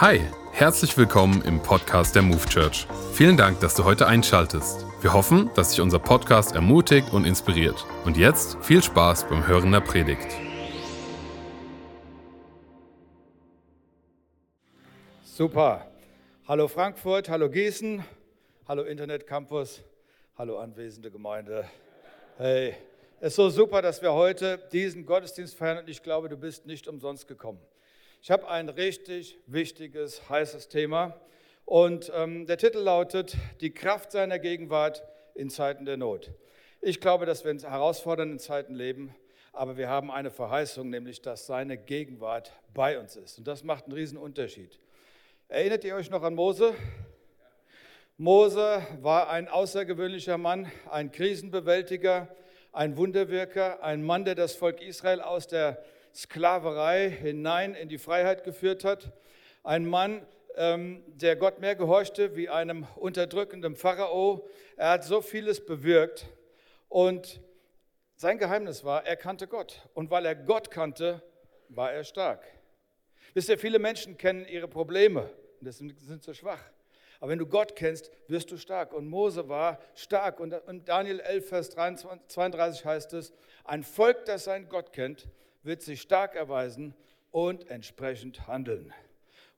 Hi, herzlich willkommen im Podcast der Move Church. Vielen Dank, dass du heute einschaltest. Wir hoffen, dass dich unser Podcast ermutigt und inspiriert. Und jetzt viel Spaß beim Hören der Predigt. Super. Hallo Frankfurt, hallo Gießen, hallo Internet Campus, hallo anwesende Gemeinde. Hey, es ist so super, dass wir heute diesen Gottesdienst feiern und ich glaube, du bist nicht umsonst gekommen. Ich habe ein richtig wichtiges, heißes Thema und ähm, der Titel lautet Die Kraft seiner Gegenwart in Zeiten der Not. Ich glaube, dass wir in herausfordernden Zeiten leben, aber wir haben eine Verheißung, nämlich dass seine Gegenwart bei uns ist. Und das macht einen riesen Unterschied. Erinnert ihr euch noch an Mose? Mose war ein außergewöhnlicher Mann, ein Krisenbewältiger, ein Wunderwirker, ein Mann, der das Volk Israel aus der Sklaverei hinein in die Freiheit geführt hat. Ein Mann, ähm, der Gott mehr gehorchte wie einem unterdrückenden Pharao. Er hat so vieles bewirkt und sein Geheimnis war, er kannte Gott. Und weil er Gott kannte, war er stark. Wisst ihr, viele Menschen kennen ihre Probleme und deswegen sind sie schwach. Aber wenn du Gott kennst, wirst du stark. Und Mose war stark. Und in Daniel 11, Vers 32 heißt es, ein Volk, das seinen Gott kennt, wird sich stark erweisen und entsprechend handeln.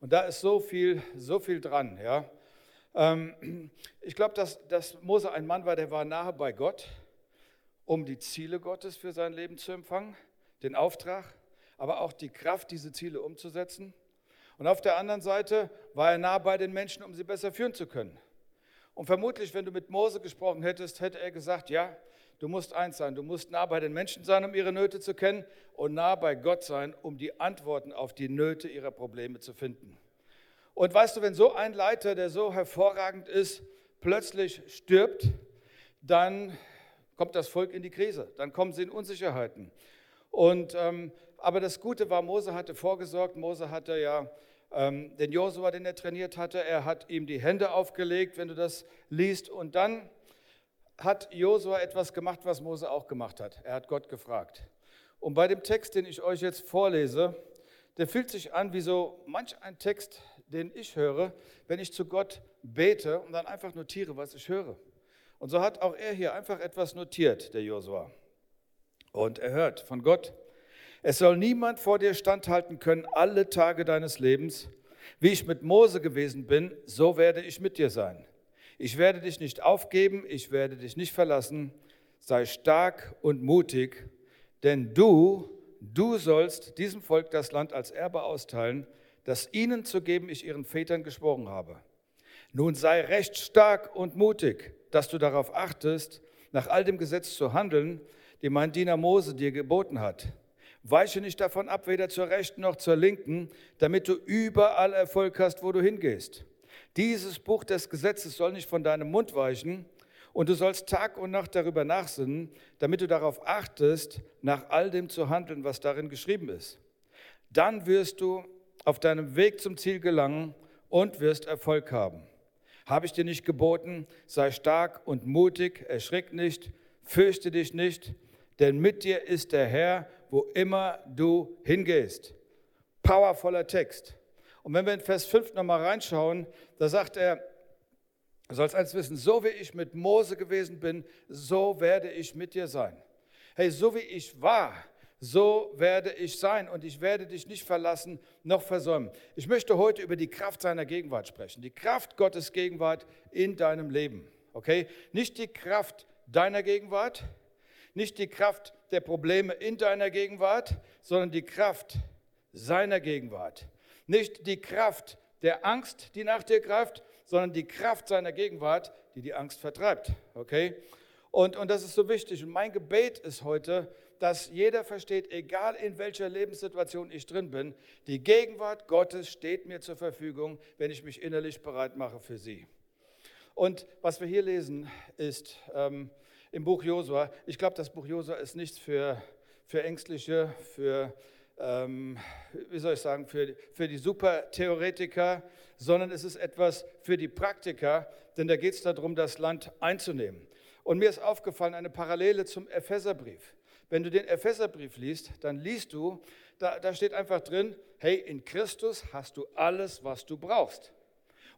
Und da ist so viel, so viel dran. Ja. Ähm, ich glaube, dass, dass Mose ein Mann war, der war nahe bei Gott, um die Ziele Gottes für sein Leben zu empfangen, den Auftrag, aber auch die Kraft, diese Ziele umzusetzen. Und auf der anderen Seite war er nah bei den Menschen, um sie besser führen zu können. Und vermutlich, wenn du mit Mose gesprochen hättest, hätte er gesagt, ja, Du musst eins sein, du musst nah bei den Menschen sein, um ihre Nöte zu kennen und nah bei Gott sein, um die Antworten auf die Nöte ihrer Probleme zu finden. Und weißt du, wenn so ein Leiter, der so hervorragend ist, plötzlich stirbt, dann kommt das Volk in die Krise, dann kommen sie in Unsicherheiten. Und, ähm, aber das Gute war, Mose hatte vorgesorgt, Mose hatte ja ähm, den Josua, den er trainiert hatte, er hat ihm die Hände aufgelegt, wenn du das liest, und dann hat Josua etwas gemacht, was Mose auch gemacht hat. Er hat Gott gefragt. Und bei dem Text, den ich euch jetzt vorlese, der fühlt sich an wie so manch ein Text, den ich höre, wenn ich zu Gott bete und dann einfach notiere, was ich höre. Und so hat auch er hier einfach etwas notiert, der Josua. Und er hört von Gott, es soll niemand vor dir standhalten können alle Tage deines Lebens. Wie ich mit Mose gewesen bin, so werde ich mit dir sein. Ich werde dich nicht aufgeben, ich werde dich nicht verlassen. Sei stark und mutig, denn du, du sollst diesem Volk das Land als Erbe austeilen, das ihnen zu geben ich ihren Vätern geschworen habe. Nun sei recht stark und mutig, dass du darauf achtest, nach all dem Gesetz zu handeln, dem mein Diener Mose dir geboten hat. Weiche nicht davon ab, weder zur rechten noch zur linken, damit du überall Erfolg hast, wo du hingehst. Dieses Buch des Gesetzes soll nicht von deinem Mund weichen und du sollst Tag und Nacht darüber nachsinnen, damit du darauf achtest, nach all dem zu handeln, was darin geschrieben ist. Dann wirst du auf deinem Weg zum Ziel gelangen und wirst Erfolg haben. Habe ich dir nicht geboten, sei stark und mutig, erschrick nicht, fürchte dich nicht, denn mit dir ist der Herr, wo immer du hingehst. Powervoller Text. Und wenn wir in Vers 5 nochmal reinschauen, da sagt er, du sollst eins wissen, so wie ich mit Mose gewesen bin, so werde ich mit dir sein. Hey, so wie ich war, so werde ich sein und ich werde dich nicht verlassen noch versäumen. Ich möchte heute über die Kraft seiner Gegenwart sprechen, die Kraft Gottes Gegenwart in deinem Leben. Okay? Nicht die Kraft deiner Gegenwart, nicht die Kraft der Probleme in deiner Gegenwart, sondern die Kraft seiner Gegenwart. Nicht die Kraft der Angst, die nach dir greift, sondern die Kraft seiner Gegenwart, die die Angst vertreibt. Okay? Und, und das ist so wichtig. Und mein Gebet ist heute, dass jeder versteht, egal in welcher Lebenssituation ich drin bin, die Gegenwart Gottes steht mir zur Verfügung, wenn ich mich innerlich bereit mache für sie. Und was wir hier lesen, ist ähm, im Buch Josua, ich glaube, das Buch Josua ist nichts für, für Ängstliche, für ähm, wie soll ich sagen, für, für die Supertheoretiker, sondern es ist etwas für die Praktiker, denn da geht es darum, das Land einzunehmen. Und mir ist aufgefallen eine Parallele zum Epheserbrief. Wenn du den Epheserbrief liest, dann liest du, da, da steht einfach drin, hey, in Christus hast du alles, was du brauchst.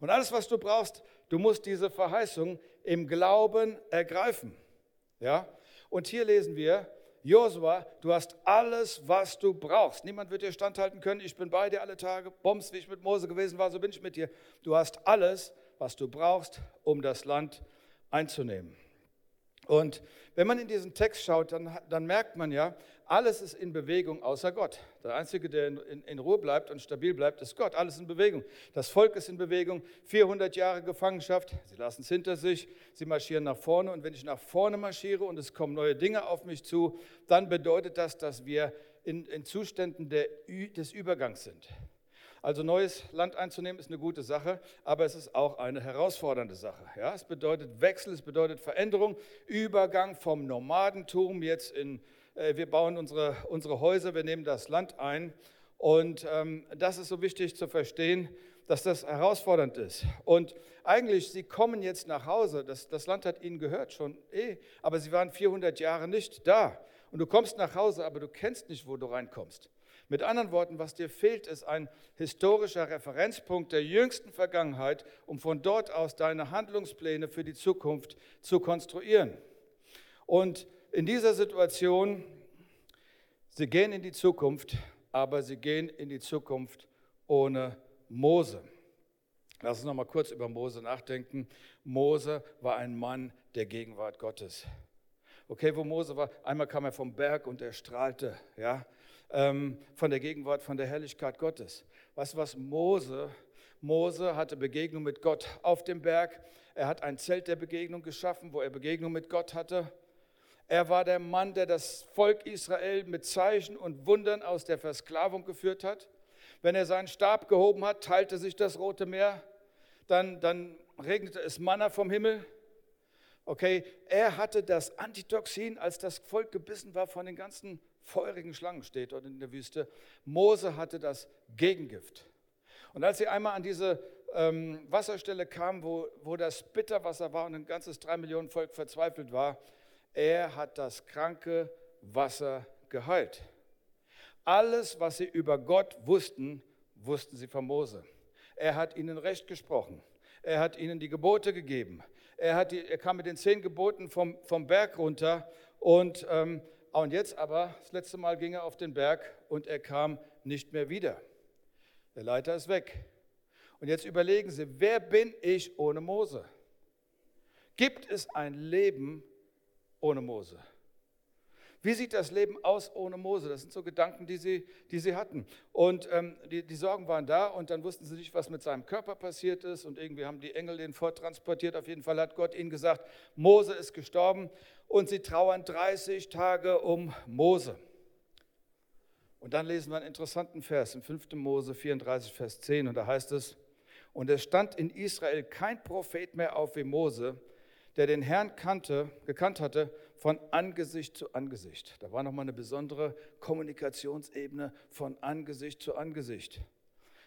Und alles, was du brauchst, du musst diese Verheißung im Glauben ergreifen. Ja? Und hier lesen wir, Josua, du hast alles, was du brauchst. Niemand wird dir standhalten können. Ich bin bei dir alle Tage. Bombs, wie ich mit Mose gewesen war, so bin ich mit dir. Du hast alles, was du brauchst, um das Land einzunehmen. Und wenn man in diesen Text schaut, dann, dann merkt man ja, alles ist in Bewegung außer Gott. Der Einzige, der in, in, Ruhe bleibt und stabil bleibt, ist Gott. Alles in Bewegung. Das Volk ist in Bewegung. 400 Jahre Gefangenschaft. Sie lassen es hinter sich. Sie marschieren nach vorne. Und wenn ich nach vorne marschiere und es kommen neue Dinge auf mich zu, dann bedeutet das, dass wir in, in Zuständen der, des Übergangs sind. Also neues Land einzunehmen ist eine gute Sache, aber es ist auch eine herausfordernde Sache. Ja, es bedeutet Wechsel, es bedeutet Veränderung, Übergang vom Nomadentum jetzt in äh, wir bauen unsere, unsere Häuser, wir nehmen das Land ein. Und ähm, das ist so wichtig zu verstehen, dass das herausfordernd ist. Und eigentlich, sie kommen jetzt nach Hause, das, das Land hat ihnen gehört schon eh, aber sie waren 400 Jahre nicht da. Und du kommst nach Hause, aber du kennst nicht, wo du reinkommst. Mit anderen Worten, was dir fehlt, ist ein historischer Referenzpunkt der jüngsten Vergangenheit, um von dort aus deine Handlungspläne für die Zukunft zu konstruieren. Und in dieser Situation, sie gehen in die Zukunft, aber sie gehen in die Zukunft ohne Mose. Lass uns noch mal kurz über Mose nachdenken. Mose war ein Mann der Gegenwart Gottes. Okay, wo Mose war, einmal kam er vom Berg und er strahlte, ja, ähm, von der Gegenwart, von der Herrlichkeit Gottes. Weißt du was, Mose, Mose hatte Begegnung mit Gott auf dem Berg. Er hat ein Zelt der Begegnung geschaffen, wo er Begegnung mit Gott hatte. Er war der Mann, der das Volk Israel mit Zeichen und Wundern aus der Versklavung geführt hat. Wenn er seinen Stab gehoben hat, teilte sich das Rote Meer, dann, dann regnete es Manna vom Himmel. Okay, er hatte das Antitoxin, als das Volk gebissen war von den ganzen feurigen Schlangen, steht dort in der Wüste. Mose hatte das Gegengift. Und als sie einmal an diese ähm, Wasserstelle kamen, wo, wo das Bitterwasser war und ein ganzes drei Millionen Volk verzweifelt war, er hat das kranke Wasser geheilt. Alles, was sie über Gott wussten, wussten sie von Mose. Er hat ihnen Recht gesprochen. Er hat ihnen die Gebote gegeben. Er, die, er kam mit den zehn Geboten vom, vom Berg runter. Und, ähm, und jetzt aber, das letzte Mal ging er auf den Berg und er kam nicht mehr wieder. Der Leiter ist weg. Und jetzt überlegen Sie, wer bin ich ohne Mose? Gibt es ein Leben ohne Mose? Wie sieht das Leben aus ohne Mose? Das sind so Gedanken, die sie, die sie hatten. Und ähm, die, die, Sorgen waren da und dann wussten sie nicht, was mit seinem Körper passiert ist. Und irgendwie haben die Engel den forttransportiert. Auf jeden Fall hat Gott ihnen gesagt, Mose ist gestorben. Und sie trauern 30 Tage um Mose. Und dann lesen wir einen interessanten Vers im 5. Mose 34, Vers 10. Und da heißt es, und es stand in Israel kein Prophet mehr auf wie Mose, der den Herrn kannte, gekannt hatte, von Angesicht zu Angesicht. Da war nochmal eine besondere Kommunikationsebene von Angesicht zu Angesicht.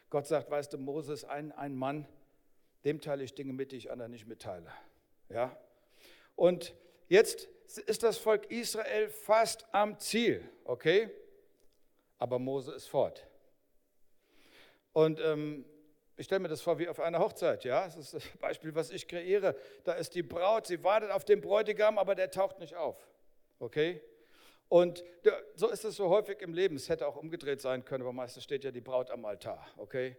Gott sagt, weißt du, Moses, ein, ein Mann, dem teile ich Dinge mit, die ich anderen nicht mitteile. Ja? Und jetzt ist das Volk Israel fast am Ziel, okay? Aber Mose ist fort. Und ähm, ich stelle mir das vor wie auf einer Hochzeit, ja. Das ist das Beispiel, was ich kreiere. Da ist die Braut, sie wartet auf den Bräutigam, aber der taucht nicht auf. Okay? Und so ist es so häufig im Leben. Es hätte auch umgedreht sein können, aber meistens steht ja die Braut am Altar. Okay?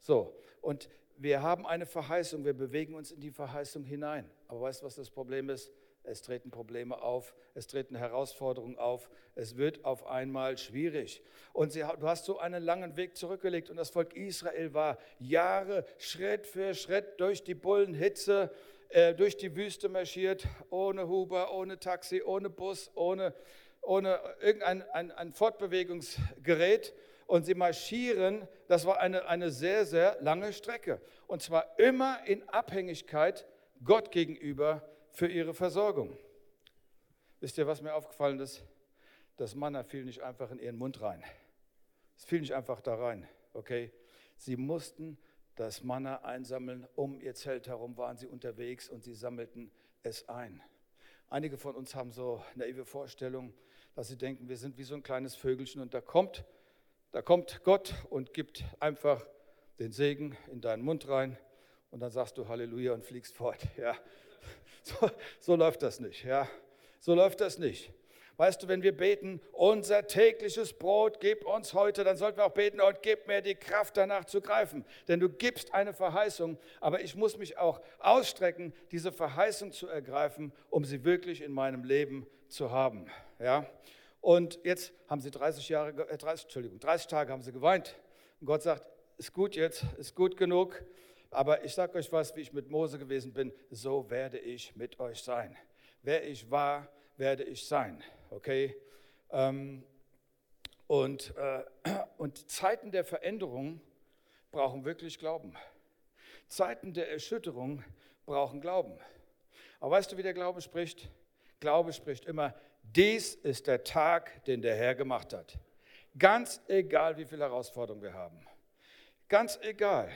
So. Und wir haben eine Verheißung, wir bewegen uns in die Verheißung hinein. Aber weißt du, was das Problem ist? Es treten Probleme auf, es treten Herausforderungen auf, es wird auf einmal schwierig. Und sie, du hast so einen langen Weg zurückgelegt und das Volk Israel war Jahre Schritt für Schritt durch die Bullenhitze, äh, durch die Wüste marschiert, ohne Huber, ohne Taxi, ohne Bus, ohne, ohne irgendein ein, ein Fortbewegungsgerät. Und sie marschieren, das war eine, eine sehr, sehr lange Strecke. Und zwar immer in Abhängigkeit Gott gegenüber für ihre Versorgung. Wisst ihr, was mir aufgefallen ist? Das Manna fiel nicht einfach in ihren Mund rein. Es fiel nicht einfach da rein, okay? Sie mussten das Manna einsammeln. Um ihr Zelt herum waren sie unterwegs und sie sammelten es ein. Einige von uns haben so naive Vorstellungen, dass sie denken, wir sind wie so ein kleines Vögelchen und da kommt Da kommt Gott und gibt einfach den Segen in deinen Mund rein und dann sagst du Halleluja und fliegst fort. Ja. So, so läuft das nicht. Ja. So läuft das nicht. Weißt du, wenn wir beten, unser tägliches Brot gib uns heute, dann sollten wir auch beten und gib mir die Kraft danach zu greifen. Denn du gibst eine Verheißung, aber ich muss mich auch ausstrecken, diese Verheißung zu ergreifen, um sie wirklich in meinem Leben zu haben. Ja? Und jetzt haben sie 30 Jahre, äh 30, Entschuldigung, 30 Tage haben sie geweint. Und Gott sagt, ist gut jetzt, ist gut genug. Aber ich sage euch was, wie ich mit Mose gewesen bin, so werde ich mit euch sein. Wer ich war, werde ich sein. Okay? Ähm, und, äh, und Zeiten der Veränderung brauchen wirklich Glauben. Zeiten der Erschütterung brauchen Glauben. Aber weißt du, wie der Glaube spricht? Glaube spricht immer, dies ist der Tag, den der Herr gemacht hat. Ganz egal, wie viele Herausforderungen wir haben. Ganz egal.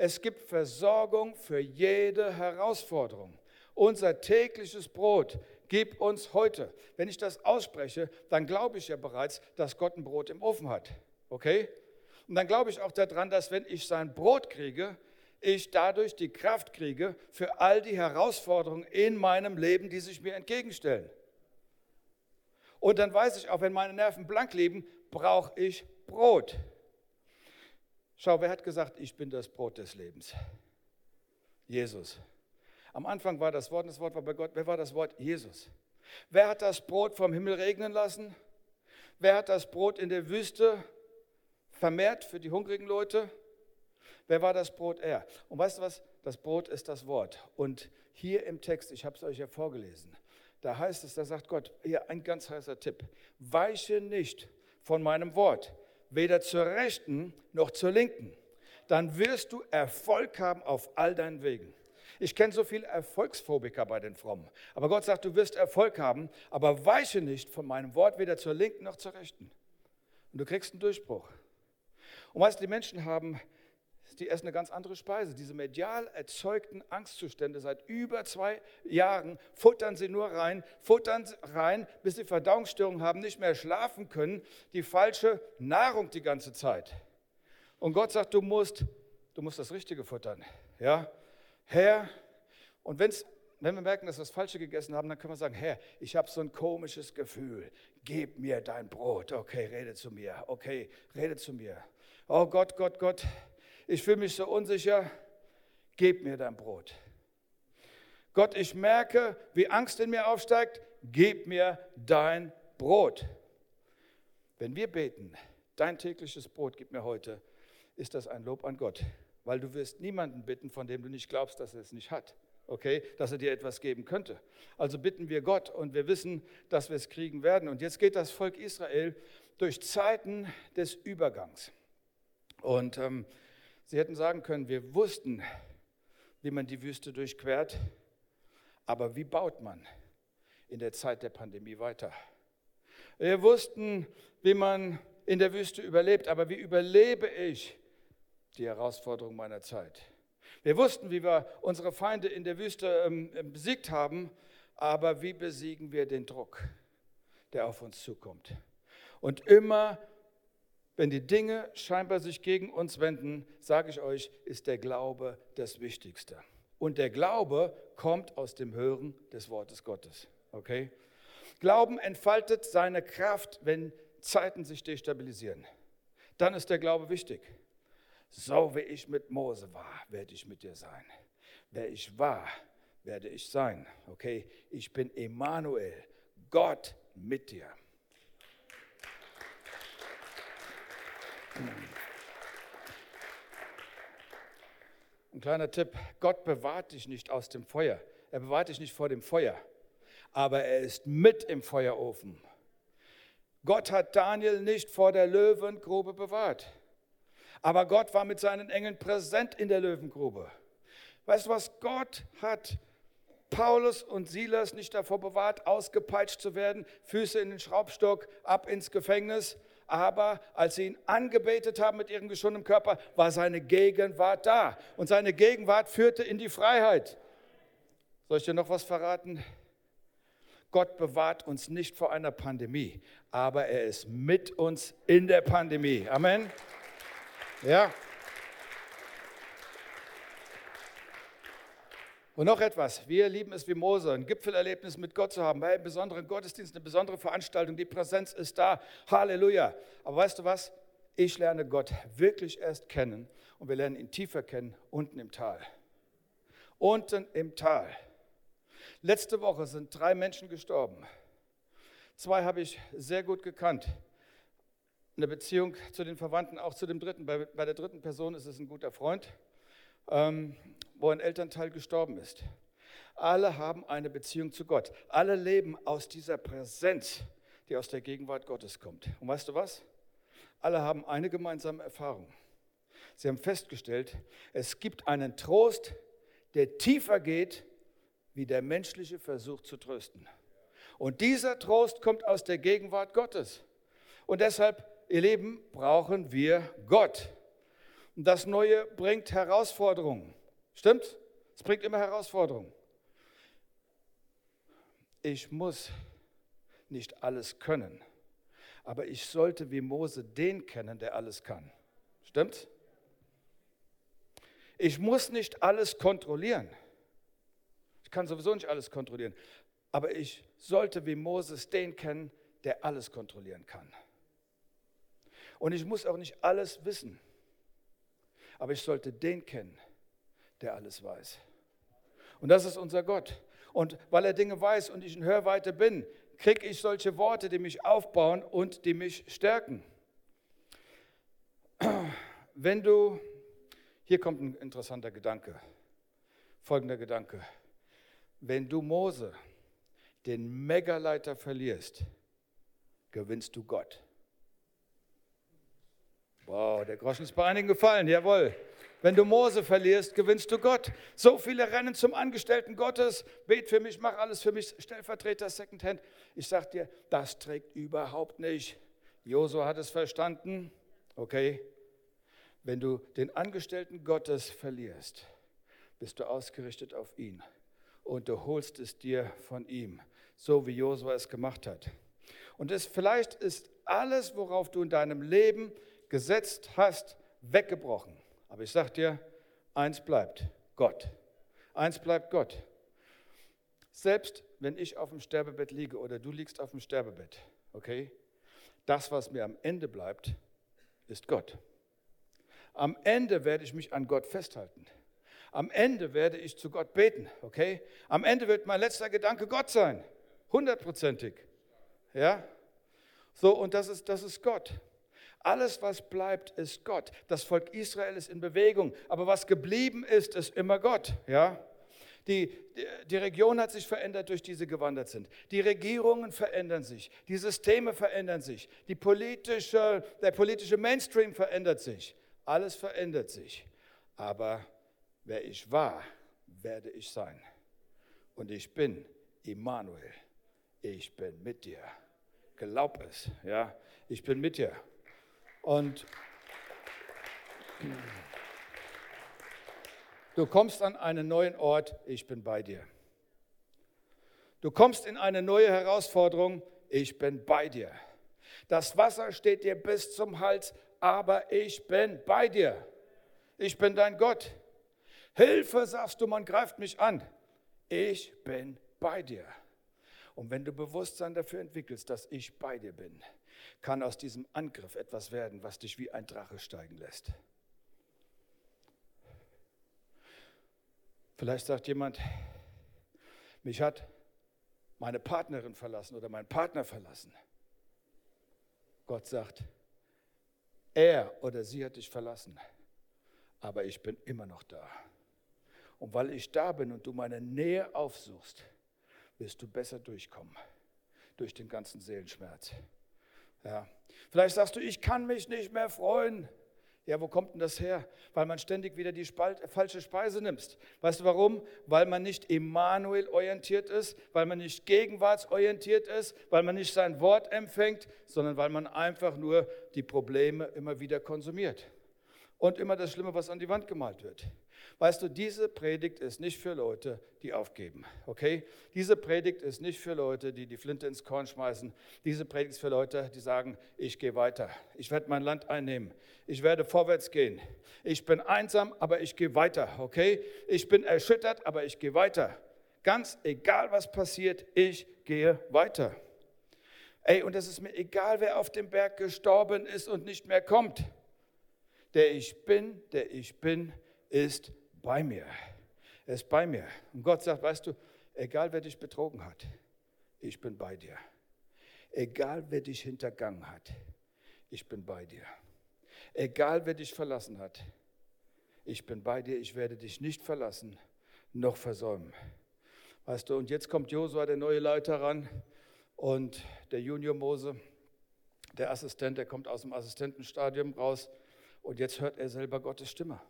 Es gibt Versorgung für jede Herausforderung. Unser tägliches Brot gib uns heute. Wenn ich das ausspreche, dann glaube ich ja bereits, dass Gott ein Brot im Ofen hat. Okay? Und dann glaube ich auch daran, dass wenn ich sein Brot kriege, ich dadurch die Kraft kriege für all die Herausforderungen in meinem Leben, die sich mir entgegenstellen. Und dann weiß ich auch, wenn meine Nerven blank leben, brauche ich Brot. Schau, wer hat gesagt, ich bin das Brot des Lebens? Jesus. Am Anfang war das Wort, und das Wort war bei Gott. Wer war das Wort? Jesus. Wer hat das Brot vom Himmel regnen lassen? Wer hat das Brot in der Wüste vermehrt für die hungrigen Leute? Wer war das Brot? Er. Und weißt du was? Das Brot ist das Wort. Und hier im Text, ich habe es euch ja vorgelesen, da heißt es, da sagt Gott, hier ein ganz heißer Tipp, weiche nicht von meinem Wort, weder zur Rechten noch zur Linken. Dann wirst du Erfolg haben auf all deinen Wegen. Ich kenne so viele Erfolgsphobiker bei den Frommen. Aber Gott sagt, du wirst Erfolg haben, aber weiche nicht von meinem Wort weder zur linken noch zur rechten. Und du kriegst einen Durchbruch. Und weißt du, die Menschen haben, die essen eine ganz andere Speise. Diese medial erzeugten Angstzustände seit über zwei Jahren futtern sie nur rein, futtern rein, bis sie Verdauungsstörungen haben, nicht mehr schlafen können, die falsche Nahrung die ganze Zeit. Und Gott sagt, du musst, du musst das Richtige futtern. Ja? Herr, und wenn's, wenn wir merken, dass wir das Falsche gegessen haben, dann können wir sagen, Herr, ich habe so ein komisches Gefühl, gib mir dein Brot. Okay, rede zu mir. Okay, rede zu mir. Oh Gott, Gott, Gott, ich fühle mich so unsicher, gib mir dein Brot. Gott, ich merke, wie Angst in mir aufsteigt, gib mir dein Brot. Wenn wir beten, dein tägliches Brot gib mir heute, ist das ein Lob an Gott weil du wirst niemanden bitten, von dem du nicht glaubst, dass er es nicht hat. Okay, dass er dir etwas geben könnte. Also bitten wir Gott und wir wissen, dass wir es kriegen werden. Und jetzt geht das Volk Israel durch Zeiten des Übergangs. Und ähm, sie hätten sagen können, wir wussten, wie man die Wüste durchquert, aber wie baut man in der Zeit der Pandemie weiter? Wir wussten, wie man in der Wüste überlebt, aber wie überlebe ich die Herausforderung meiner Zeit. Wir wussten, wie wir unsere Feinde in der Wüste ähm, ähm, besiegt haben, aber wie besiegen wir den Druck, der auf uns zukommt? Und immer, wenn die Dinge scheinbar sich gegen uns wenden, sage ich euch, ist der Glaube das Wichtigste. Und der Glaube kommt aus dem Hören des Wortes Gottes. Okay? Glauben entfaltet seine Kraft, wenn Zeiten sich destabilisieren. Dann ist der Glaube wichtig. So wie ich mit Mose war, werde ich mit dir sein. Wer ich war, werde ich sein. Okay, ich bin Emanuel, Gott mit dir. Ein kleiner Tipp, Gott bewahrt dich nicht aus dem Feuer. Er bewahrt dich nicht vor dem Feuer, aber er ist mit im Feuerofen. Gott hat Daniel nicht vor der Löwengrube bewahrt. Aber Gott war mit seinen Engeln präsent in der Löwengrube. Weißt du was? Gott hat Paulus und Silas nicht davor bewahrt, ausgepeitscht zu werden, Füße in den Schraubstock, ab ins Gefängnis. Aber als sie ihn angebetet haben mit ihrem geschundenen Körper, war seine Gegenwart da. Und seine Gegenwart führte in die Freiheit. Soll ich dir noch was verraten? Gott bewahrt uns nicht vor einer Pandemie, aber er ist mit uns in der Pandemie. Amen. Ja. Und noch etwas, wir lieben es wie Mose, ein Gipfelerlebnis mit Gott zu haben, bei einem besonderen Gottesdienst, eine besondere Veranstaltung, die Präsenz ist da, Halleluja. Aber weißt du was, ich lerne Gott wirklich erst kennen und wir lernen ihn tiefer kennen unten im Tal. Unten im Tal. Letzte Woche sind drei Menschen gestorben. Zwei habe ich sehr gut gekannt. Eine Beziehung zu den Verwandten, auch zu dem dritten. Bei, bei der dritten Person ist es ein guter Freund, ähm, wo ein Elternteil gestorben ist. Alle haben eine Beziehung zu Gott. Alle leben aus dieser Präsenz, die aus der Gegenwart Gottes kommt. Und weißt du was? Alle haben eine gemeinsame Erfahrung. Sie haben festgestellt, es gibt einen Trost, der tiefer geht, wie der menschliche Versuch zu trösten. Und dieser Trost kommt aus der Gegenwart Gottes. Und deshalb, ihr Lieben, brauchen wir Gott. Und das Neue bringt Herausforderungen. Stimmt? Es bringt immer Herausforderungen. Ich muss nicht alles können aber ich sollte wie Mose den kennen, der alles kann. Stimmt's? Ich muss nicht alles kontrollieren. Ich kann sowieso nicht alles kontrollieren. Aber ich sollte wie Moses den kennen, der alles kontrollieren kann. Und ich muss auch nicht alles wissen. Aber ich sollte den kennen, der alles weiß. Und das ist unser Gott. Und weil er Dinge weiß und ich in Hörweite bin, kriege ich solche Worte, die mich aufbauen und die mich stärken. Wenn du, hier kommt ein interessanter Gedanke, folgender Gedanke. Wenn du Mose, den Megaleiter, verlierst, gewinnst du Gott. Wow, der Groschen ist bei einigen gefallen, jawohl. Wenn du Mose verlierst, gewinnst du Gott. So viele rennen zum Angestellten Gottes, bet für mich, mach alles für mich, Stellvertreter, Secondhand. Ich sag dir, das trägt überhaupt nicht. Josua hat es verstanden. Okay, wenn du den Angestellten Gottes verlierst, bist du ausgerichtet auf ihn und du holst es dir von ihm, so wie Josua es gemacht hat. Und es vielleicht ist alles, worauf du in deinem Leben gesetzt hast, weggebrochen. Aber ich sage dir, eins bleibt, Gott. Eins bleibt Gott. Selbst wenn ich auf dem Sterbebett liege oder du liegst auf dem Sterbebett, okay, das, was mir am Ende bleibt, ist Gott. Am Ende werde ich mich an Gott festhalten. Am Ende werde ich zu Gott beten, okay? Am Ende wird mein letzter Gedanke Gott sein, hundertprozentig. Ja? So, und das ist, das ist Gott. Alles, was bleibt, ist Gott. Das Volk Israel ist in Bewegung, aber was geblieben ist, ist immer Gott. Ja? Die, die Region hat sich verändert, durch die sie gewandert sind. Die Regierungen verändern sich, die Systeme verändern sich, die politische, der politische Mainstream verändert sich. Alles verändert sich. Aber wer ich war, werde ich sein. Und ich bin Immanuel. Ich bin mit dir. Glaub es, ja. Ich bin mit dir. Und du kommst an einen neuen Ort, ich bin bei dir. Du kommst in eine neue Herausforderung, ich bin bei dir. Das Wasser steht dir bis zum Hals, aber ich bin bei dir. Ich bin dein Gott. Hilfe, sagst du, man greift mich an. Ich bin bei dir. Und wenn du Bewusstsein dafür entwickelst, dass ich bei dir bin, kann aus diesem Angriff etwas werden, was dich wie ein Drache steigen lässt. Vielleicht sagt jemand, mich hat meine Partnerin verlassen oder mein Partner verlassen. Gott sagt, er oder sie hat dich verlassen, aber ich bin immer noch da. Und weil ich da bin und du meine Nähe aufsuchst, wirst du besser durchkommen durch den ganzen Seelenschmerz. Ja. Vielleicht sagst du, ich kann mich nicht mehr freuen. Ja, wo kommt denn das her? Weil man ständig wieder die Spalt, falsche Speise nimmst. Weißt du warum? Weil man nicht Emmanuel orientiert ist, weil man nicht gegenwartsorientiert ist, weil man nicht sein Wort empfängt, sondern weil man einfach nur die Probleme immer wieder konsumiert. und immer das Schlimme, was an die Wand gemalt wird. Weißt du, diese Predigt ist nicht für Leute, die aufgeben, okay? Diese Predigt ist nicht für Leute, die die Flinte ins Korn schmeißen. Diese Predigt ist für Leute, die sagen, ich gehe weiter. Ich werde mein Land einnehmen. Ich werde vorwärts gehen. Ich bin einsam, aber ich gehe weiter, okay? Ich bin erschüttert, aber ich gehe weiter. Ganz egal, was passiert, ich gehe weiter. Ey, und es ist mir egal, wer auf dem Berg gestorben ist und nicht mehr kommt. Der ich bin, der ich bin, ist bei mir. Er ist bei mir. Und Gott sagt, weißt du, egal wer dich betrogen hat, ich bin bei dir. Egal wer dich hintergangen hat, ich bin bei dir. Egal wer dich verlassen hat, ich bin bei dir, ich werde dich nicht verlassen noch versäumen. Weißt du, und jetzt kommt Josua, der neue Leiter, ran und der Junior Mose, der Assistent, der kommt aus dem Assistentenstadium raus und jetzt hört er selber Gottes Stimme.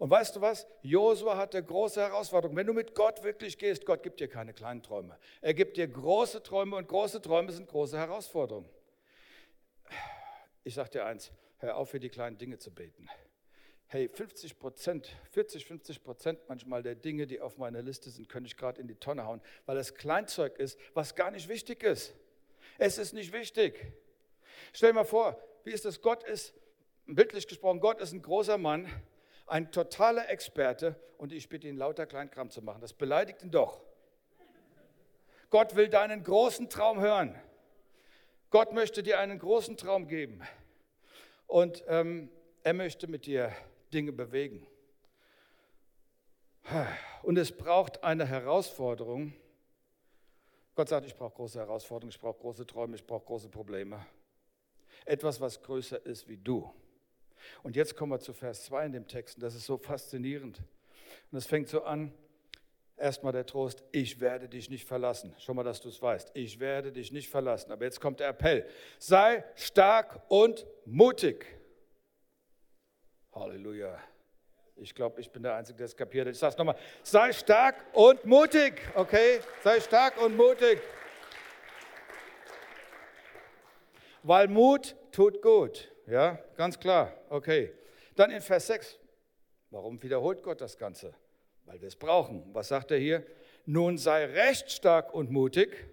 Und weißt du was? Josua hatte große Herausforderungen. Wenn du mit Gott wirklich gehst, Gott gibt dir keine kleinen Träume. Er gibt dir große Träume und große Träume sind große Herausforderungen. Ich sage dir eins, hör auf für die kleinen Dinge zu beten. Hey, 50 Prozent, 40, 50 Prozent manchmal der Dinge, die auf meiner Liste sind, könnte ich gerade in die Tonne hauen, weil es Kleinzeug ist, was gar nicht wichtig ist. Es ist nicht wichtig. Stell dir mal vor, wie ist das? Gott ist, bildlich gesprochen, Gott ist ein großer Mann ein totaler Experte und ich bitte ihn, lauter Kleinkram zu machen. Das beleidigt ihn doch. Gott will deinen großen Traum hören. Gott möchte dir einen großen Traum geben. Und ähm, er möchte mit dir Dinge bewegen. Und es braucht eine Herausforderung. Gott sagt, ich brauche große Herausforderungen, ich brauche große Träume, ich brauche große Probleme. Etwas, was größer ist wie du. Und jetzt kommen wir zu Vers 2 in dem Text. Und das ist so faszinierend. Und es fängt so an. Erstmal der Trost, ich werde dich nicht verlassen. Schon mal, dass du es weißt. Ich werde dich nicht verlassen. Aber jetzt kommt der Appell. Sei stark und mutig. Halleluja. Ich glaube, ich bin der Einzige, der es kapiert hat. Ich sage es nochmal. Sei stark und mutig. Okay? Sei stark und mutig. Weil Mut tut gut. Ja, ganz klar. Okay. Dann in Vers 6. Warum wiederholt Gott das Ganze? Weil wir es brauchen. Was sagt er hier? Nun sei recht stark und mutig,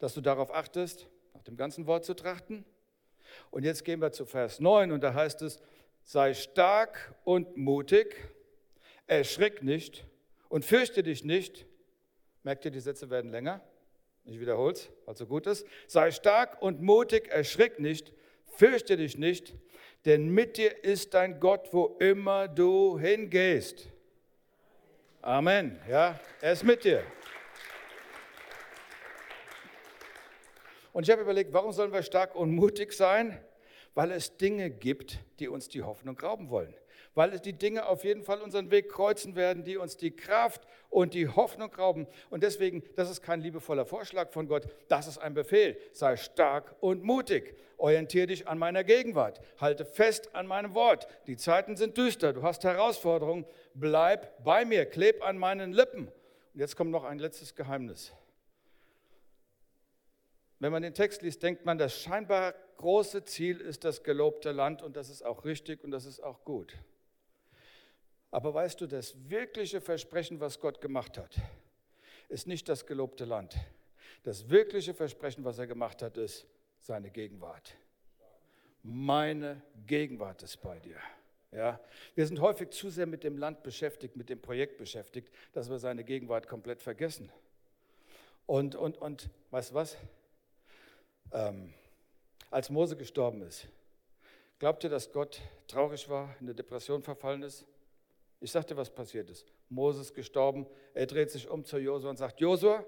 dass du darauf achtest, nach dem ganzen Wort zu trachten. Und jetzt gehen wir zu Vers 9 und da heißt es, sei stark und mutig, erschrick nicht und fürchte dich nicht. Merkt ihr, die Sätze werden länger? Ich wiederhole es, weil es so gut ist. Sei stark und mutig, erschrick nicht Fürchte dich nicht, denn mit dir ist dein Gott, wo immer du hingehst. Amen. Ja, er ist mit dir. Und ich habe überlegt, warum sollen wir stark und mutig sein? Weil es Dinge gibt, die uns die Hoffnung rauben wollen weil die Dinge auf jeden Fall unseren Weg kreuzen werden, die uns die Kraft und die Hoffnung rauben. Und deswegen, das ist kein liebevoller Vorschlag von Gott, das ist ein Befehl. Sei stark und mutig. Orientiere dich an meiner Gegenwart. Halte fest an meinem Wort. Die Zeiten sind düster. Du hast Herausforderungen. Bleib bei mir. Kleb an meinen Lippen. Und jetzt kommt noch ein letztes Geheimnis. Wenn man den Text liest, denkt man, das scheinbar große Ziel ist das gelobte Land und das ist auch richtig und das ist auch gut. Aber weißt du, das wirkliche Versprechen, was Gott gemacht hat, ist nicht das gelobte Land. Das wirkliche Versprechen, was er gemacht hat, ist seine Gegenwart. Meine Gegenwart ist bei dir. Ja, wir sind häufig zu sehr mit dem Land beschäftigt, mit dem Projekt beschäftigt, dass wir seine Gegenwart komplett vergessen. Und, und, und weißt du was? Ähm, als Mose gestorben ist, glaubt ihr, dass Gott traurig war, in eine Depression verfallen ist? Ich sagte, was passiert ist. Moses gestorben. Er dreht sich um zu Josua und sagt: Josua,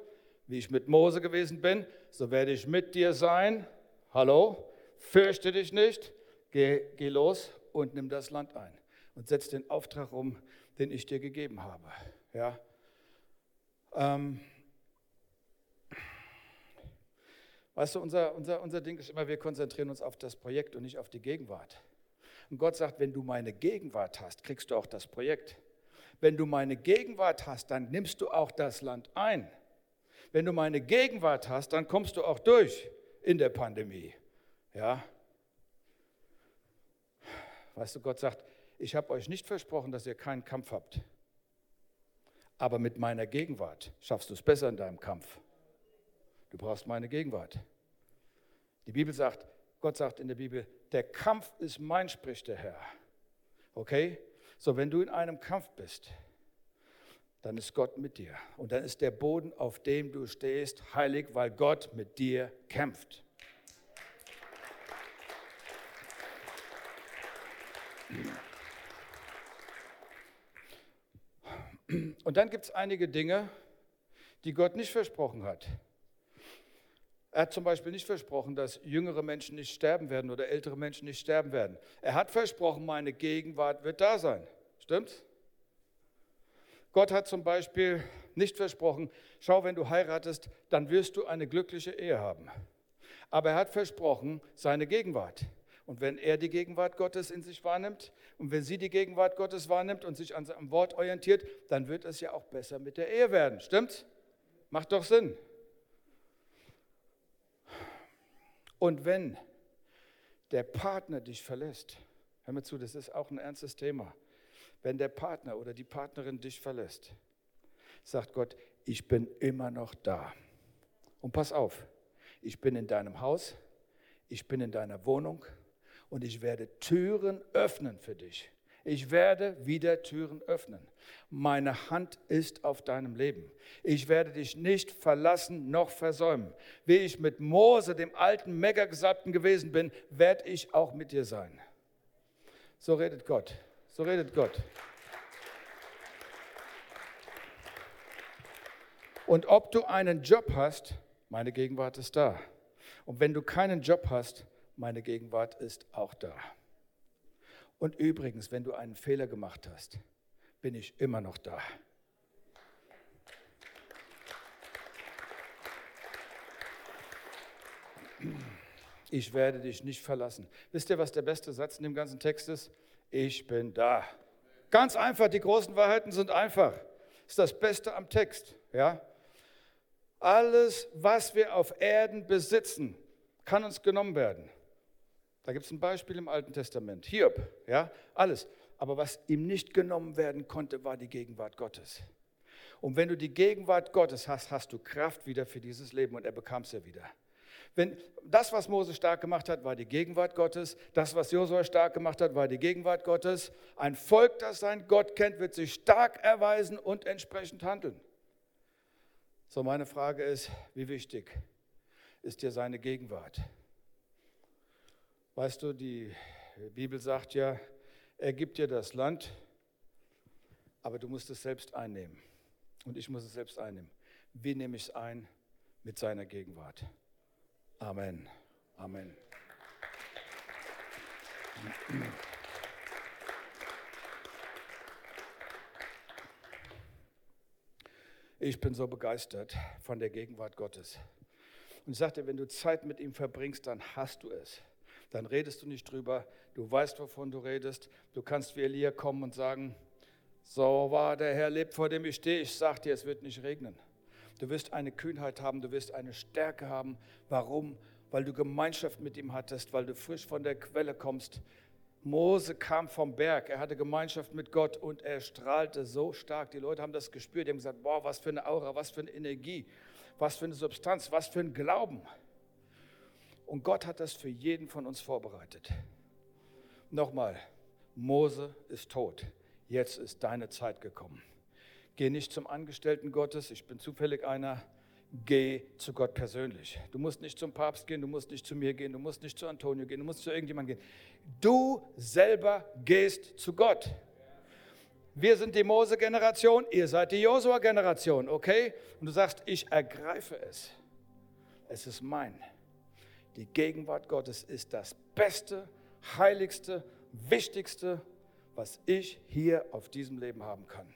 wie ich mit Mose gewesen bin, so werde ich mit dir sein. Hallo, fürchte dich nicht. Geh, geh los und nimm das Land ein und setz den Auftrag um, den ich dir gegeben habe. Ja. Ähm, weißt du, unser, unser, unser Ding ist immer, wir konzentrieren uns auf das Projekt und nicht auf die Gegenwart. Und Gott sagt, wenn du meine Gegenwart hast, kriegst du auch das Projekt. Wenn du meine Gegenwart hast, dann nimmst du auch das Land ein. Wenn du meine Gegenwart hast, dann kommst du auch durch in der Pandemie. Ja? Weißt du, Gott sagt, ich habe euch nicht versprochen, dass ihr keinen Kampf habt. Aber mit meiner Gegenwart schaffst du es besser in deinem Kampf. Du brauchst meine Gegenwart. Die Bibel sagt, Gott sagt in der Bibel, der Kampf ist mein, spricht der Herr. Okay? So, wenn du in einem Kampf bist, dann ist Gott mit dir. Und dann ist der Boden, auf dem du stehst, heilig, weil Gott mit dir kämpft. Und dann gibt es einige Dinge, die Gott nicht versprochen hat. Er hat zum Beispiel nicht versprochen, dass jüngere Menschen nicht sterben werden oder ältere Menschen nicht sterben werden. Er hat versprochen, meine Gegenwart wird da sein. Stimmt's? Gott hat zum Beispiel nicht versprochen, schau, wenn du heiratest, dann wirst du eine glückliche Ehe haben. Aber er hat versprochen, seine Gegenwart. Und wenn er die Gegenwart Gottes in sich wahrnimmt und wenn sie die Gegenwart Gottes wahrnimmt und sich an seinem Wort orientiert, dann wird es ja auch besser mit der Ehe werden. Stimmt's? Macht doch Sinn. Und wenn der Partner dich verlässt, hör mir zu, das ist auch ein ernstes Thema. Wenn der Partner oder die Partnerin dich verlässt, sagt Gott, ich bin immer noch da. Und pass auf, ich bin in deinem Haus, ich bin in deiner Wohnung und ich werde Türen öffnen für dich. Ich werde wieder Türen öffnen. Meine Hand ist auf deinem Leben. Ich werde dich nicht verlassen noch versäumen. Wie ich mit Mose, dem alten Megagesalbten gewesen bin, werde ich auch mit dir sein. So redet Gott. So redet Gott. Und ob du einen Job hast, meine Gegenwart ist da. Und wenn du keinen Job hast, meine Gegenwart ist auch da. Und übrigens, wenn du einen Fehler gemacht hast, bin ich immer noch da. Ich werde dich nicht verlassen. Wisst ihr, was der beste Satz in dem ganzen Text ist? Ich bin da. Ganz einfach, die großen Wahrheiten sind einfach. Ist das Beste am Text. Ja? Alles, was wir auf Erden besitzen, kann uns genommen werden. Da gibt es ein Beispiel im Alten Testament. Hiob, ja, alles. Aber was ihm nicht genommen werden konnte, war die Gegenwart Gottes. Und wenn du die Gegenwart Gottes hast, hast du Kraft wieder für dieses Leben und er bekam es ja wieder. Wenn das, was Mose stark gemacht hat, war die Gegenwart Gottes. Das, was Josua stark gemacht hat, war die Gegenwart Gottes. Ein Volk, das sein Gott kennt, wird sich stark erweisen und entsprechend handeln. So, meine Frage ist, wie wichtig ist dir seine Gegenwart? Weißt du, die Bibel sagt ja, er gibt dir das Land, aber du musst es selbst einnehmen. Und ich muss es selbst einnehmen. Wie nehme ich es ein? Mit seiner Gegenwart. Amen. Amen. Ich bin so begeistert von der Gegenwart Gottes. Und ich sagte, wenn du Zeit mit ihm verbringst, dann hast du es dann redest du nicht drüber, du weißt, wovon du redest. Du kannst wie Elia kommen und sagen, so war der Herr lebt, vor dem ich stehe. Ich sage dir, es wird nicht regnen. Du wirst eine Kühnheit haben, du wirst eine Stärke haben. Warum? Weil du Gemeinschaft mit ihm hattest, weil du frisch von der Quelle kommst. Mose kam vom Berg, er hatte Gemeinschaft mit Gott und er strahlte so stark. Die Leute haben das gespürt, die haben gesagt, boah, was für eine Aura, was für eine Energie, was für eine Substanz, was für ein Glauben. Und Gott hat das für jeden von uns vorbereitet. Nochmal, Mose ist tot. Jetzt ist deine Zeit gekommen. Geh nicht zum Angestellten Gottes, ich bin zufällig einer. Geh zu Gott persönlich. Du musst nicht zum Papst gehen, du musst nicht zu mir gehen, du musst nicht zu Antonio gehen, du musst zu irgendjemandem gehen. Du selber gehst zu Gott. Wir sind die Mose-Generation, ihr seid die Josua-Generation, okay? Und du sagst, ich ergreife es. Es ist mein. Die Gegenwart Gottes ist das Beste, Heiligste, Wichtigste, was ich hier auf diesem Leben haben kann.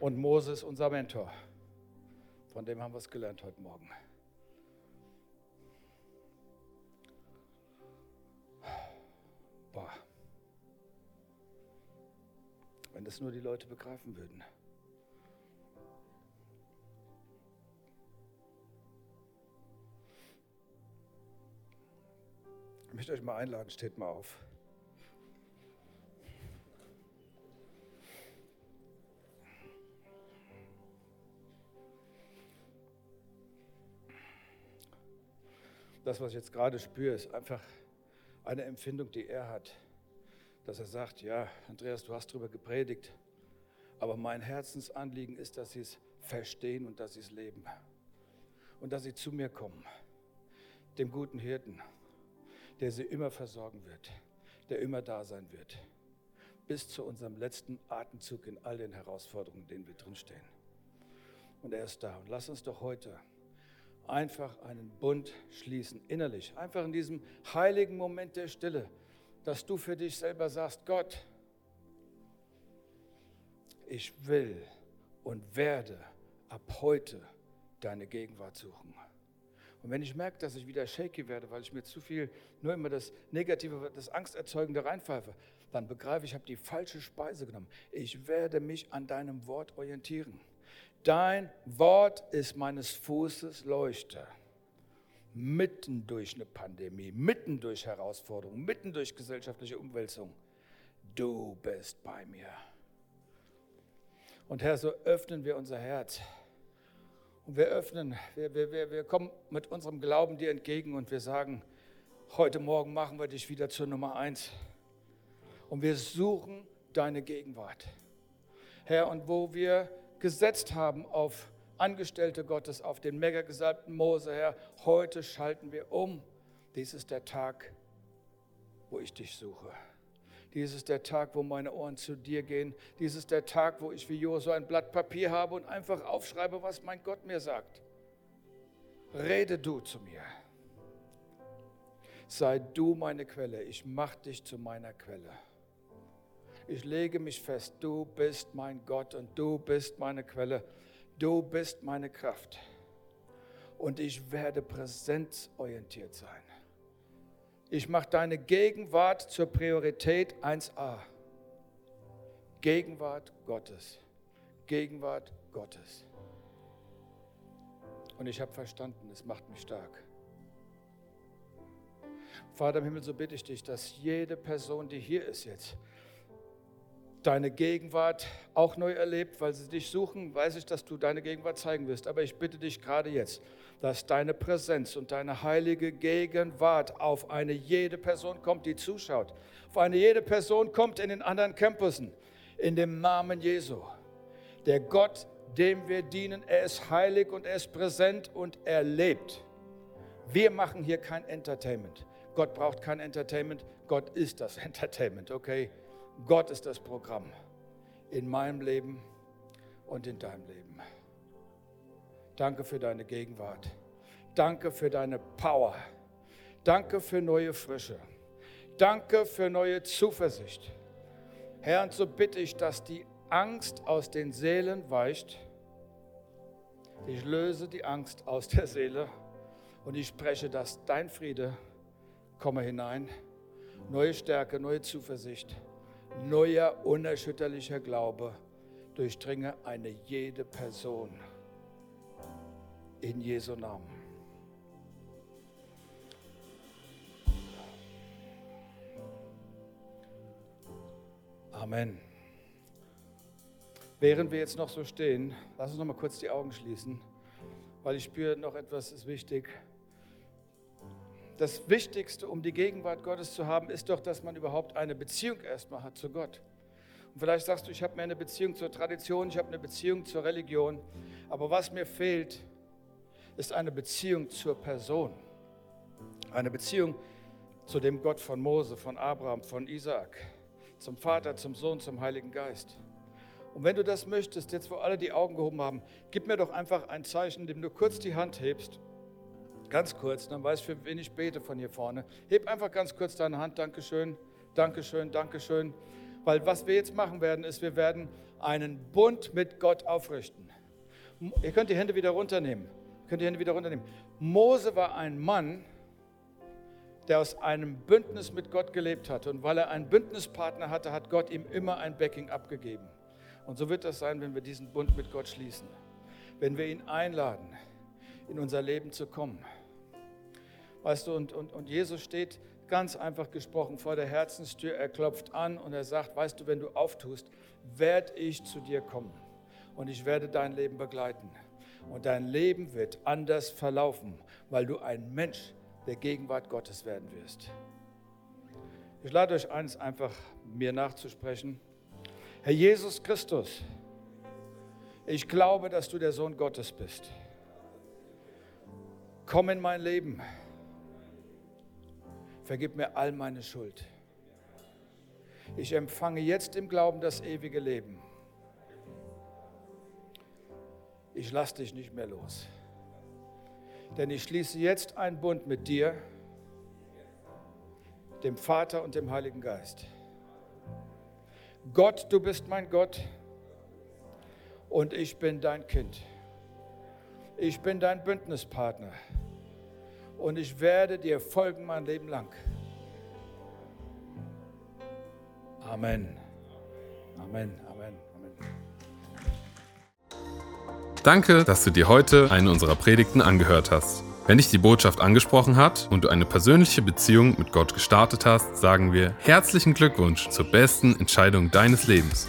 Und Moses, unser Mentor, von dem haben wir es gelernt heute Morgen. Wenn das nur die Leute begreifen würden. Ich möchte euch mal einladen, steht mal auf. Das, was ich jetzt gerade spüre, ist einfach eine Empfindung, die er hat dass er sagt, ja, Andreas, du hast darüber gepredigt, aber mein Herzensanliegen ist, dass sie es verstehen und dass sie es leben. Und dass sie zu mir kommen, dem guten Hirten, der sie immer versorgen wird, der immer da sein wird, bis zu unserem letzten Atemzug in all den Herausforderungen, in denen wir drinstehen. Und er ist da. Und lass uns doch heute einfach einen Bund schließen, innerlich, einfach in diesem heiligen Moment der Stille, dass du für dich selber sagst, Gott, ich will und werde ab heute deine Gegenwart suchen. Und wenn ich merke, dass ich wieder shaky werde, weil ich mir zu viel nur immer das Negative, das Angsterzeugende reinpfeife, dann begreife ich, ich habe die falsche Speise genommen. Ich werde mich an deinem Wort orientieren. Dein Wort ist meines Fußes Leuchte. Mitten durch eine Pandemie, mitten durch Herausforderungen, mitten durch gesellschaftliche Umwälzung. Du bist bei mir. Und Herr, so öffnen wir unser Herz. Und wir öffnen, wir, wir, wir kommen mit unserem Glauben dir entgegen und wir sagen, heute Morgen machen wir dich wieder zur Nummer eins. Und wir suchen deine Gegenwart. Herr, und wo wir gesetzt haben auf Angestellte Gottes, auf den megagesalbten Mose, Herr, heute schalten wir um. Dies ist der Tag, wo ich dich suche. Dies ist der Tag, wo meine Ohren zu dir gehen. Dies ist der Tag, wo ich wie Josua ein Blatt Papier habe und einfach aufschreibe, was mein Gott mir sagt. Rede du zu mir. Sei du meine Quelle. Ich mach dich zu meiner Quelle. Ich lege mich fest, du bist mein Gott und du bist meine Quelle. Du bist meine Kraft. Und ich werde präsenzorientiert sein. Ich mache deine Gegenwart zur Priorität 1a. Gegenwart Gottes. Gegenwart Gottes. Und ich habe verstanden, es macht mich stark. Vater im Himmel, so bitte ich dich, dass jede Person, die hier ist jetzt, deine Gegenwart auch neu erlebt, weil sie dich suchen, weiß ich, dass du deine Gegenwart zeigen wirst. Aber ich bitte dich gerade jetzt, dass deine Präsenz und deine heilige Gegenwart auf eine jede Person kommt, die zuschaut. Auf eine jede Person kommt in den anderen Campussen. In dem Namen Jesu. Der Gott, dem wir dienen, er ist heilig und er ist präsent und er lebt. Wir machen hier kein Entertainment. Gott braucht kein Entertainment. Gott ist das Entertainment, okay? Gott ist das Programm in meinem Leben und in deinem Leben. Danke für deine Gegenwart. Danke für deine Power. Danke für neue Frische. Danke für neue Zuversicht. Herr, und so bitte ich, dass die Angst aus den Seelen weicht. Ich löse die Angst aus der Seele und ich spreche, dass dein Friede komme hinein. Neue Stärke, neue Zuversicht neuer, unerschütterlicher Glaube durchdringe eine jede Person. In Jesu Namen. Amen. Während wir jetzt noch so stehen, lass uns noch mal kurz die Augen schließen, weil ich spüre, noch etwas ist wichtig das Wichtigste, um die Gegenwart Gottes zu haben, ist doch, dass man überhaupt eine Beziehung erstmal hat zu Gott. Und vielleicht sagst du, ich habe mehr eine Beziehung zur Tradition, ich habe eine Beziehung zur Religion. Aber was mir fehlt, ist eine Beziehung zur Person. Eine Beziehung zu dem Gott von Mose, von Abraham, von Isaak, zum Vater, zum Sohn, zum Heiligen Geist. Und wenn du das möchtest, jetzt wo alle die Augen gehoben haben, gib mir doch einfach ein Zeichen, indem du kurz die Hand hebst Ganz kurz, dann weiß ich, für wen ich bete von hier vorne. Heb einfach ganz kurz deine Hand. Dankeschön, Dankeschön, Dankeschön. Weil was wir jetzt machen werden, ist, wir werden einen Bund mit Gott aufrichten. Ihr könnt die Hände wieder runternehmen. Ihr könnt die Hände wieder runternehmen. Mose war ein Mann, der aus einem Bündnis mit Gott gelebt hat. Und weil er einen Bündnispartner hatte, hat Gott ihm immer ein Backing abgegeben. Und so wird das sein, wenn wir diesen Bund mit Gott schließen. Wenn wir ihn einladen, in unser Leben zu kommen. Weißt du, und, und, und Jesus steht ganz einfach gesprochen vor der Herzenstür. Er klopft an und er sagt, weißt du, wenn du auftust, werde ich zu dir kommen und ich werde dein Leben begleiten. Und dein Leben wird anders verlaufen, weil du ein Mensch der Gegenwart Gottes werden wirst. Ich lade euch eins einfach mir nachzusprechen. Herr Jesus Christus, ich glaube, dass du der Sohn Gottes bist. Komm in mein Leben. Vergib mir all meine Schuld. Ich empfange jetzt im Glauben das ewige Leben. Ich lasse dich nicht mehr los. Denn ich schließe jetzt einen Bund mit dir, dem Vater und dem Heiligen Geist. Gott, du bist mein Gott und ich bin dein Kind. Ich bin dein Bündnispartner und ich werde dir folgen mein Leben lang. Amen. Amen. Amen. Amen. Danke, dass du dir heute eine unserer Predigten angehört hast. Wenn dich die Botschaft angesprochen hat und du eine persönliche Beziehung mit Gott gestartet hast, sagen wir herzlichen Glückwunsch zur besten Entscheidung deines Lebens.